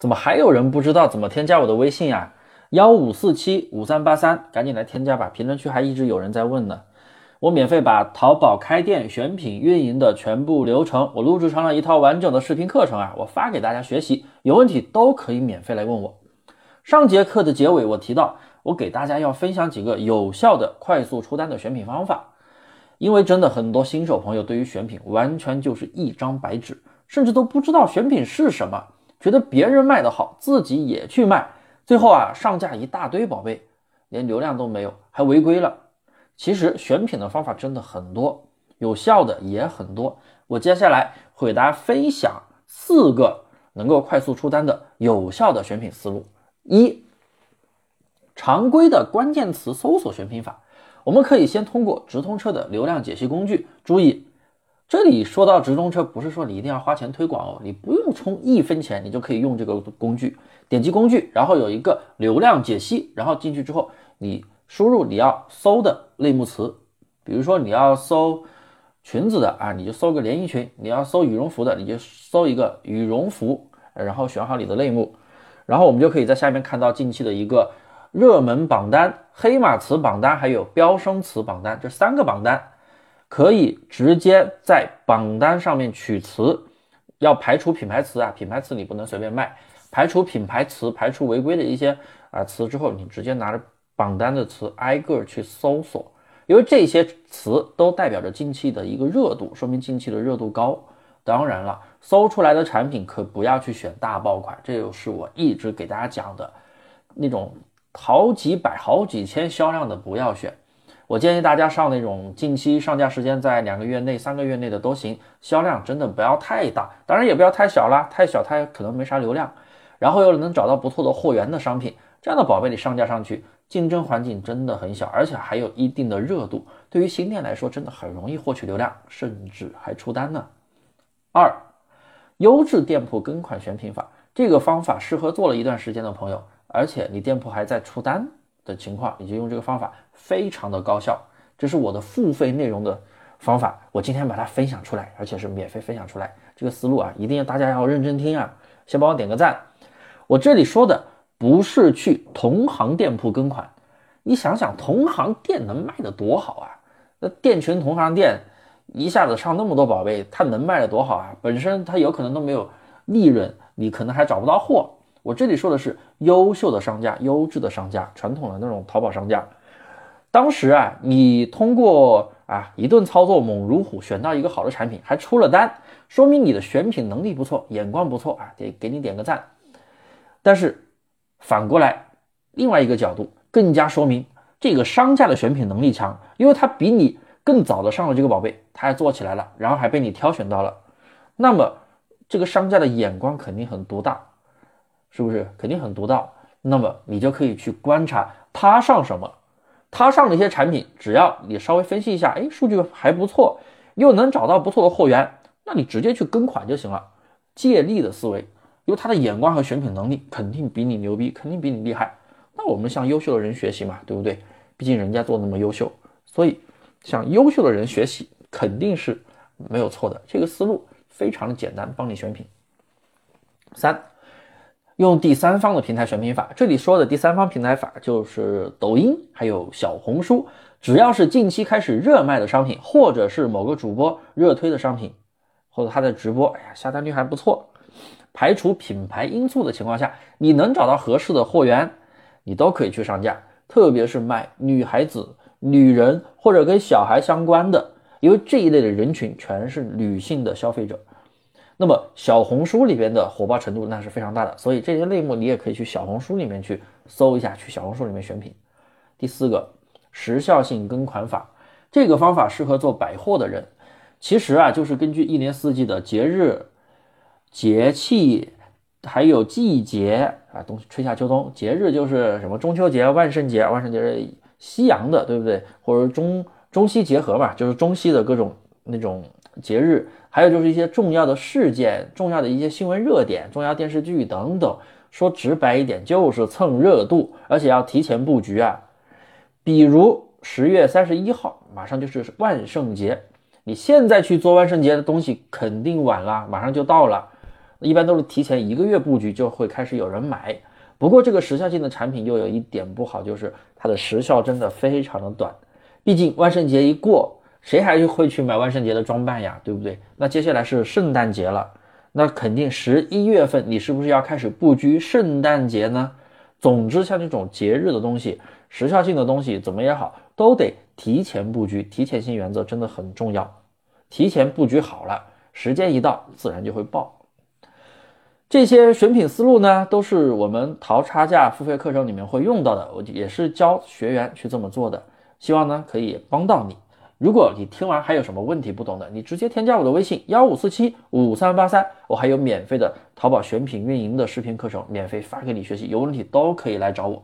怎么还有人不知道怎么添加我的微信啊？幺五四七五三八三，赶紧来添加吧！评论区还一直有人在问呢。我免费把淘宝开店、选品、运营的全部流程，我录制成了一套完整的视频课程啊，我发给大家学习，有问题都可以免费来问我。上节课的结尾我提到，我给大家要分享几个有效的快速出单的选品方法，因为真的很多新手朋友对于选品完全就是一张白纸，甚至都不知道选品是什么。觉得别人卖的好，自己也去卖，最后啊上架一大堆宝贝，连流量都没有，还违规了。其实选品的方法真的很多，有效的也很多。我接下来会给大家分享四个能够快速出单的有效的选品思路。一、常规的关键词搜索选品法，我们可以先通过直通车的流量解析工具，注意。这里说到直通车，不是说你一定要花钱推广哦，你不用充一分钱，你就可以用这个工具。点击工具，然后有一个流量解析，然后进去之后，你输入你要搜的类目词，比如说你要搜裙子的啊，你就搜个连衣裙；你要搜羽绒服的，你就搜一个羽绒服，然后选好你的类目，然后我们就可以在下面看到近期的一个热门榜单、黑马词榜单，还有飙升词榜单这三个榜单。可以直接在榜单上面取词，要排除品牌词啊，品牌词你不能随便卖，排除品牌词，排除违规的一些啊词之后，你直接拿着榜单的词挨个去搜索，因为这些词都代表着近期的一个热度，说明近期的热度高。当然了，搜出来的产品可不要去选大爆款，这就是我一直给大家讲的那种好几百、好几千销量的不要选。我建议大家上那种近期上架时间在两个月内、三个月内的都行，销量真的不要太大，当然也不要太小啦，太小它可能没啥流量。然后又能找到不错的货源的商品，这样的宝贝你上架上去，竞争环境真的很小，而且还有一定的热度，对于新店来说真的很容易获取流量，甚至还出单呢。二，优质店铺跟款选品法，这个方法适合做了一段时间的朋友，而且你店铺还在出单。的情况，你就用这个方法，非常的高效。这是我的付费内容的方法，我今天把它分享出来，而且是免费分享出来。这个思路啊，一定要大家要认真听啊！先帮我点个赞。我这里说的不是去同行店铺跟款，你想想，同行店能卖的多好啊？那店群同行店一下子上那么多宝贝，它能卖的多好啊？本身它有可能都没有利润，你可能还找不到货。我这里说的是优秀的商家、优质的商家、传统的那种淘宝商家。当时啊，你通过啊一顿操作猛如虎选到一个好的产品，还出了单，说明你的选品能力不错，眼光不错啊，得给你点个赞。但是反过来，另外一个角度更加说明这个商家的选品能力强，因为他比你更早的上了这个宝贝，他还做起来了，然后还被你挑选到了，那么这个商家的眼光肯定很独大。是不是肯定很独到？那么你就可以去观察他上什么，他上的一些产品，只要你稍微分析一下，哎，数据还不错，又能找到不错的货源，那你直接去跟款就行了。借力的思维，因为他的眼光和选品能力肯定比你牛逼，肯定比你厉害。那我们向优秀的人学习嘛，对不对？毕竟人家做那么优秀，所以向优秀的人学习肯定是没有错的。这个思路非常的简单，帮你选品。三。用第三方的平台选品法，这里说的第三方平台法就是抖音还有小红书，只要是近期开始热卖的商品，或者是某个主播热推的商品，或者他的直播，哎呀下单率还不错，排除品牌因素的情况下，你能找到合适的货源，你都可以去上架，特别是卖女孩子、女人或者跟小孩相关的，因为这一类的人群全是女性的消费者。那么小红书里边的火爆程度那是非常大的，所以这些类目你也可以去小红书里面去搜一下，去小红书里面选品。第四个，时效性跟款法，这个方法适合做百货的人。其实啊，就是根据一年四季的节日、节气，还有季节啊，冬春夏秋冬，节日就是什么中秋节、万圣节，万圣节是西洋的，对不对？或者中中西结合嘛，就是中西的各种那种节日。还有就是一些重要的事件、重要的一些新闻热点、重要电视剧等等。说直白一点，就是蹭热度，而且要提前布局啊。比如十月三十一号，马上就是万圣节，你现在去做万圣节的东西肯定晚了，马上就到了。一般都是提前一个月布局就会开始有人买。不过这个时效性的产品又有一点不好，就是它的时效真的非常的短。毕竟万圣节一过，谁还会去买万圣节的装扮呀？对不对？那接下来是圣诞节了，那肯定十一月份你是不是要开始布局圣诞节呢？总之，像这种节日的东西，时效性的东西怎么也好，都得提前布局。提前性原则真的很重要，提前布局好了，时间一到，自然就会爆。这些选品思路呢，都是我们淘差价付费课程里面会用到的，我也是教学员去这么做的。希望呢可以帮到你。如果你听完还有什么问题不懂的，你直接添加我的微信幺五四七五三八三，我还有免费的淘宝选品运营的视频课程，免费发给你学习。有问题都可以来找我。